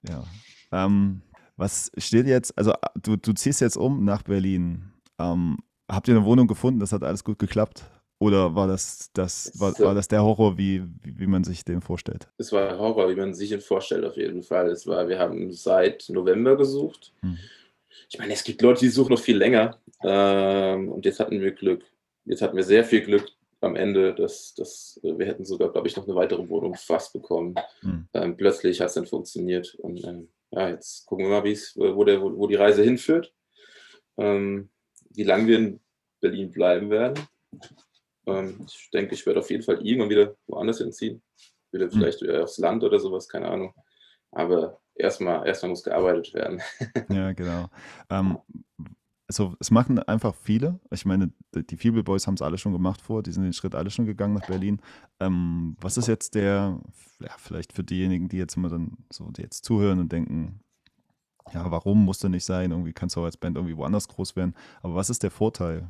Ja. Ähm, was steht jetzt, also du, du ziehst jetzt um nach Berlin. Ähm, habt ihr eine Wohnung gefunden? Das hat alles gut geklappt? Oder war das, das, war, war das der Horror, wie, wie, wie man sich den vorstellt? Es war Horror, wie man sich ihn vorstellt, auf jeden Fall. Es war, wir haben seit November gesucht. Hm. Ich meine, es gibt Leute, die suchen noch viel länger. Ähm, und jetzt hatten wir Glück. Jetzt hatten wir sehr viel Glück am Ende, dass, dass äh, wir hätten sogar, glaube ich, noch eine weitere Wohnung fast bekommen. Hm. Ähm, plötzlich hat es dann funktioniert. Und ähm, ja, jetzt gucken wir mal, wo, der, wo, wo die Reise hinführt. Ähm, wie lange wir in Berlin bleiben werden. Ähm, ich denke, ich werde auf jeden Fall irgendwann wieder woanders hinziehen. Wieder vielleicht wieder aufs Land oder sowas, keine Ahnung. Aber erstmal erstmal muss gearbeitet werden. Ja, genau. Ähm, also es machen einfach viele. Ich meine, die die Feeble Boys haben es alle schon gemacht vor, die sind den Schritt alle schon gegangen nach Berlin. Ähm, was ist jetzt der, ja, vielleicht für diejenigen, die jetzt immer dann so, die jetzt zuhören und denken, ja, warum musste nicht sein? Irgendwie kannst du auch als Band irgendwie woanders groß werden. Aber was ist der Vorteil?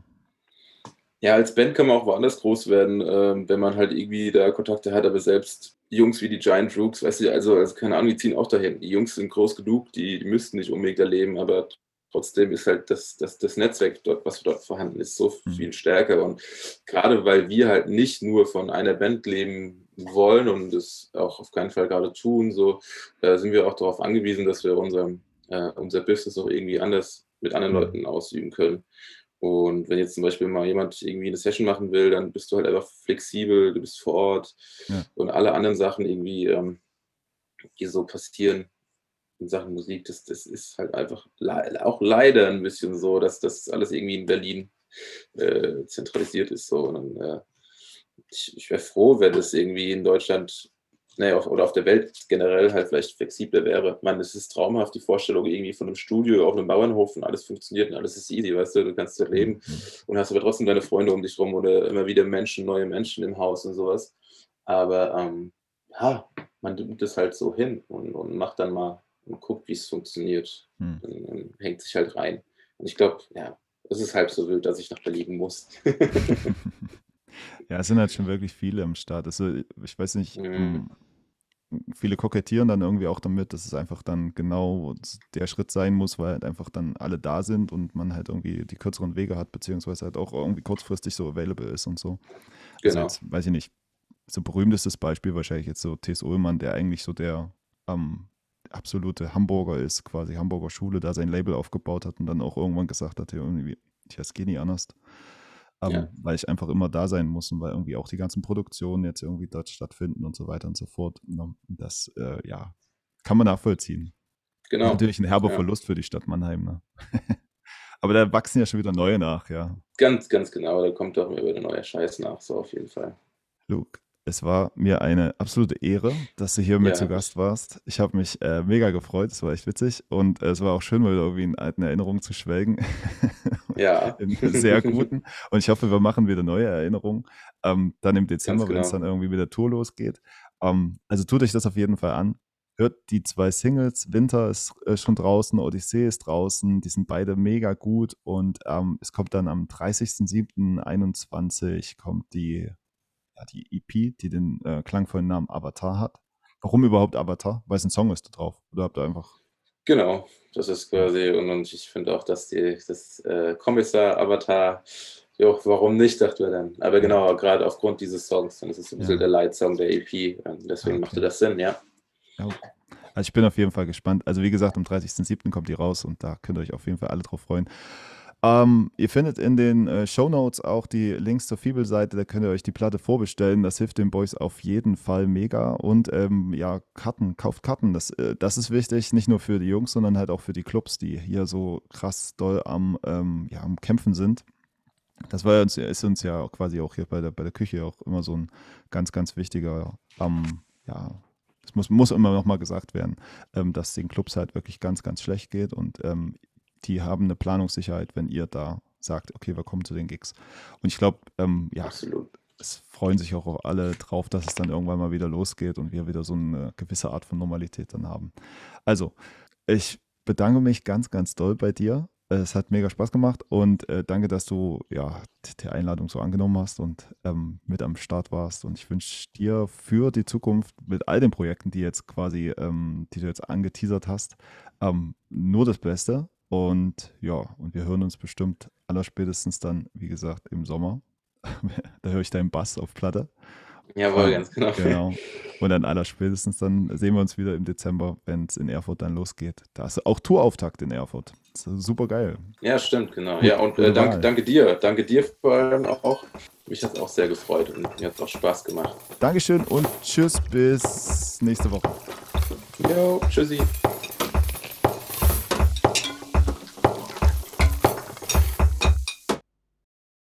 Ja, als Band kann man auch woanders groß werden, ähm, wenn man halt irgendwie da Kontakte hat, aber selbst Jungs wie die Giant Rooks, weißt du, also, also keine Ahnung, die ziehen auch dahin. Die Jungs sind groß genug, die, die müssten nicht unbedingt da leben, aber trotzdem ist halt das, das, das Netzwerk dort, was dort vorhanden ist, so Mhm. viel stärker. Und gerade weil wir halt nicht nur von einer Band leben wollen und es auch auf keinen Fall gerade tun, so äh, sind wir auch darauf angewiesen, dass wir unser, äh, unser Business auch irgendwie anders mit anderen Mhm. Leuten ausüben können. Und wenn jetzt zum Beispiel mal jemand irgendwie eine Session machen will, dann bist du halt einfach flexibel, du bist vor Ort Ja. und alle anderen Sachen irgendwie, ähm, die so passieren in Sachen Musik, das, das ist halt einfach le auch leider ein bisschen so, dass das alles irgendwie in Berlin äh, zentralisiert ist. So. Und äh, ich ich wäre froh, wenn das irgendwie in Deutschland naja, auf, oder auf der Welt generell halt vielleicht flexibler wäre. Man, es ist traumhaft, die Vorstellung irgendwie von einem Studio auf einem Bauernhof und alles funktioniert und alles ist easy, weißt du, du kannst da leben und hast aber trotzdem deine Freunde um dich rum oder immer wieder Menschen, neue Menschen im Haus und sowas. Aber ähm, ja, man nimmt das halt so hin und, und macht dann mal und guckt, wie es funktioniert. Hm. Und, und hängt sich halt rein. Und ich glaube, ja, es ist halb so wild, dass ich nach Berlin muss. Ja, es sind halt schon wirklich viele am Start. Also, ich weiß nicht, Mhm. ähm, viele kokettieren dann irgendwie auch damit, dass es einfach dann genau der Schritt sein muss, weil halt einfach dann alle da sind und man halt irgendwie die kürzeren Wege hat, beziehungsweise halt auch irgendwie kurzfristig so available ist und so. Also genau. jetzt, weiß ich nicht, so berühmtestes Beispiel wahrscheinlich jetzt so T.S. Ullmann, der eigentlich so der ähm, absolute Hamburger ist, quasi Hamburger Schule, da sein Label aufgebaut hat und dann auch irgendwann gesagt hat, irgendwie, es geht nicht anders. Ähm, ja. Weil ich einfach immer da sein muss und weil irgendwie auch die ganzen Produktionen jetzt irgendwie dort stattfinden und so weiter und so fort. Ne? Das, äh, ja, kann man nachvollziehen. Genau. natürlich ein herber ja. Verlust für die Stadt Mannheim. Ne? Aber da wachsen ja schon wieder neue nach, ja. Ganz, ganz genau. Da kommt doch immer wieder neuer Scheiß nach, so auf jeden Fall. Luke, es war mir eine absolute Ehre, dass du hier mit zu Gast warst. Ich habe mich äh, mega gefreut, es war echt witzig und äh, es war auch schön, mal irgendwie in alten Erinnerungen zu schwelgen. Ja. in sehr guten. Und ich hoffe, wir machen wieder neue Erinnerungen. Ähm, dann im Dezember, genau. wenn es dann irgendwie wieder Tour losgeht. Ähm, also tut euch das auf jeden Fall an. Hört die zwei Singles. Winter ist äh, schon draußen, Odyssee ist draußen. Die sind beide mega gut. Und ähm, es kommt dann am 30.07.21 kommt die ja, die EP, die den äh, klangvollen Namen Avatar hat. Warum überhaupt Avatar? Weil es ein Song ist da drauf. Oder habt ihr einfach. Genau, das ist quasi, und, und ich finde auch, dass die, das äh, Kommissar Avatar, jo, warum nicht, dachte wir dann. Aber genau, gerade aufgrund dieses Songs, dann ist es ein bisschen ja. der Leitsong der EP. Deswegen okay. machte das Sinn, ja. ja. Also ich bin auf jeden Fall gespannt. Also wie gesagt, am 30.07. kommt die raus und da könnt ihr euch auf jeden Fall alle drauf freuen. Ähm, ihr findet in den äh, Show Notes auch die Links zur Fibel-Seite, da könnt ihr euch die Platte vorbestellen. Das hilft den Boys auf jeden Fall mega. Und ähm, ja, Karten, kauft Karten. Das, äh, das ist wichtig, nicht nur für die Jungs, sondern halt auch für die Clubs, die hier so krass doll am, ähm, ja, am Kämpfen sind. Das war uns, ist uns ja quasi auch hier bei der, bei der Küche auch immer so ein ganz, ganz wichtiger, ähm, ja, es muss, muss immer noch mal gesagt werden, ähm, dass den Clubs halt wirklich ganz, ganz schlecht geht. Und ähm, die haben eine Planungssicherheit, wenn ihr da sagt, okay, wir kommen zu den Gigs. Und ich glaube, ähm, ja, Absolut. es freuen sich auch alle drauf, dass es dann irgendwann mal wieder losgeht und wir wieder so eine gewisse Art von Normalität dann haben. Also, ich bedanke mich ganz, ganz doll bei dir. Es hat mega Spaß gemacht und äh, danke, dass du ja die Einladung so angenommen hast und ähm, mit am Start warst. Und ich wünsche dir für die Zukunft mit all den Projekten, die jetzt quasi, ähm, die du jetzt angeteasert hast, ähm, nur das Beste. Und ja, und wir hören uns bestimmt allerspätestens dann, wie gesagt, im Sommer. da höre ich deinen Bass auf Platte. Jawohl, ganz genau. Genau. Und dann allerspätestens dann sehen wir uns wieder im Dezember, wenn es in Erfurt dann losgeht. Da ist auch Tourauftakt in Erfurt. super geil. Ja, stimmt, genau. Gut, ja, und äh, danke, danke dir. Danke dir vor allem auch. Mich hat es auch sehr gefreut und mir hat es auch Spaß gemacht. Dankeschön und tschüss bis nächste Woche. Jo, tschüssi.